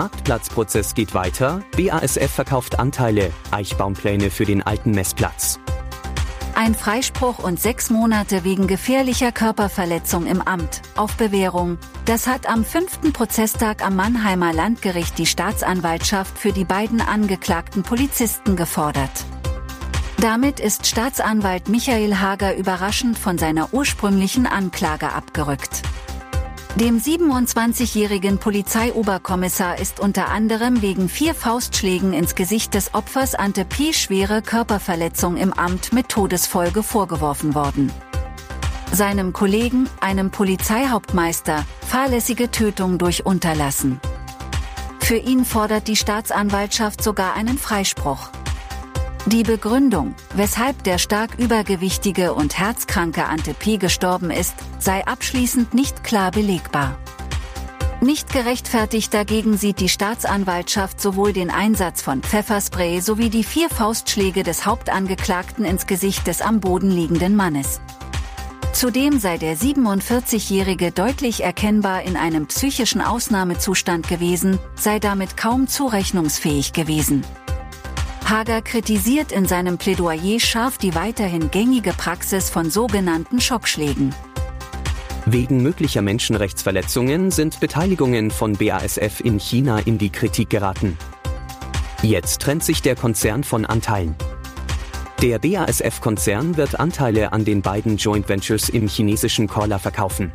Marktplatzprozess geht weiter, BASF verkauft Anteile, Eichbaumpläne für den alten Messplatz. Ein Freispruch und sechs Monate wegen gefährlicher Körperverletzung im Amt, auf Bewährung. Das hat am fünften Prozesstag am Mannheimer Landgericht die Staatsanwaltschaft für die beiden angeklagten Polizisten gefordert. Damit ist Staatsanwalt Michael Hager überraschend von seiner ursprünglichen Anklage abgerückt. Dem 27-jährigen Polizeioberkommissar ist unter anderem wegen vier Faustschlägen ins Gesicht des Opfers Ante P. schwere Körperverletzung im Amt mit Todesfolge vorgeworfen worden. Seinem Kollegen, einem Polizeihauptmeister, fahrlässige Tötung durch Unterlassen. Für ihn fordert die Staatsanwaltschaft sogar einen Freispruch. Die Begründung, weshalb der stark übergewichtige und herzkranke Ante P. gestorben ist, sei abschließend nicht klar belegbar. Nicht gerechtfertigt dagegen sieht die Staatsanwaltschaft sowohl den Einsatz von Pfefferspray sowie die vier Faustschläge des Hauptangeklagten ins Gesicht des am Boden liegenden Mannes. Zudem sei der 47-Jährige deutlich erkennbar in einem psychischen Ausnahmezustand gewesen, sei damit kaum zurechnungsfähig gewesen. Hager kritisiert in seinem Plädoyer scharf die weiterhin gängige Praxis von sogenannten Schockschlägen. Wegen möglicher Menschenrechtsverletzungen sind Beteiligungen von BASF in China in die Kritik geraten. Jetzt trennt sich der Konzern von Anteilen. Der BASF-Konzern wird Anteile an den beiden Joint Ventures im chinesischen Korla verkaufen.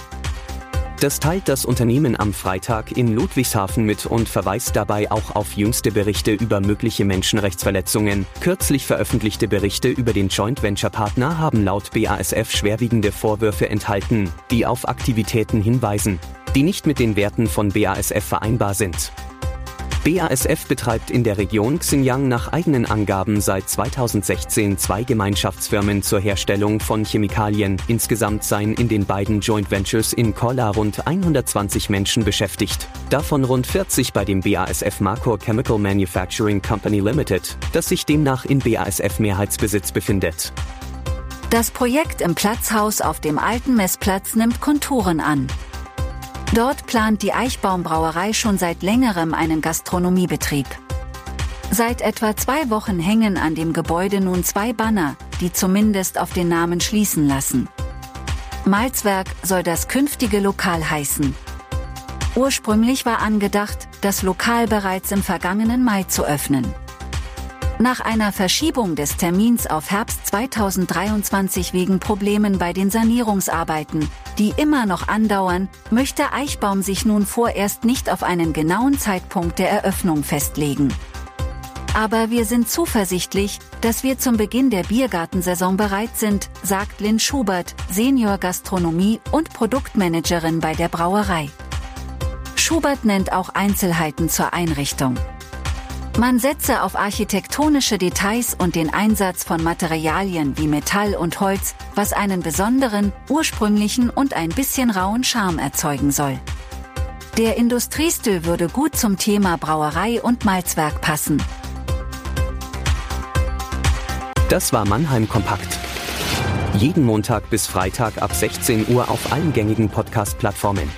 Das teilt das Unternehmen am Freitag in Ludwigshafen mit und verweist dabei auch auf jüngste Berichte über mögliche Menschenrechtsverletzungen. Kürzlich veröffentlichte Berichte über den Joint Venture Partner haben laut BASF schwerwiegende Vorwürfe enthalten, die auf Aktivitäten hinweisen, die nicht mit den Werten von BASF vereinbar sind. BASF betreibt in der Region Xinjiang nach eigenen Angaben seit 2016 zwei Gemeinschaftsfirmen zur Herstellung von Chemikalien. Insgesamt seien in den beiden Joint Ventures in Kola rund 120 Menschen beschäftigt. Davon rund 40 bei dem BASF Marcor Chemical Manufacturing Company Limited, das sich demnach in BASF Mehrheitsbesitz befindet. Das Projekt im Platzhaus auf dem alten Messplatz nimmt Konturen an. Dort plant die Eichbaumbrauerei schon seit längerem einen Gastronomiebetrieb. Seit etwa zwei Wochen hängen an dem Gebäude nun zwei Banner, die zumindest auf den Namen schließen lassen. Malzwerk soll das künftige Lokal heißen. Ursprünglich war angedacht, das Lokal bereits im vergangenen Mai zu öffnen. Nach einer Verschiebung des Termins auf Herbst 2023 wegen Problemen bei den Sanierungsarbeiten, die immer noch andauern, möchte Eichbaum sich nun vorerst nicht auf einen genauen Zeitpunkt der Eröffnung festlegen. Aber wir sind zuversichtlich, dass wir zum Beginn der Biergartensaison bereit sind, sagt Lynn Schubert, Senior Gastronomie und Produktmanagerin bei der Brauerei. Schubert nennt auch Einzelheiten zur Einrichtung. Man setze auf architektonische Details und den Einsatz von Materialien wie Metall und Holz, was einen besonderen, ursprünglichen und ein bisschen rauen Charme erzeugen soll. Der Industriestil würde gut zum Thema Brauerei und Malzwerk passen. Das war Mannheim Kompakt. Jeden Montag bis Freitag ab 16 Uhr auf allen gängigen Podcast-Plattformen.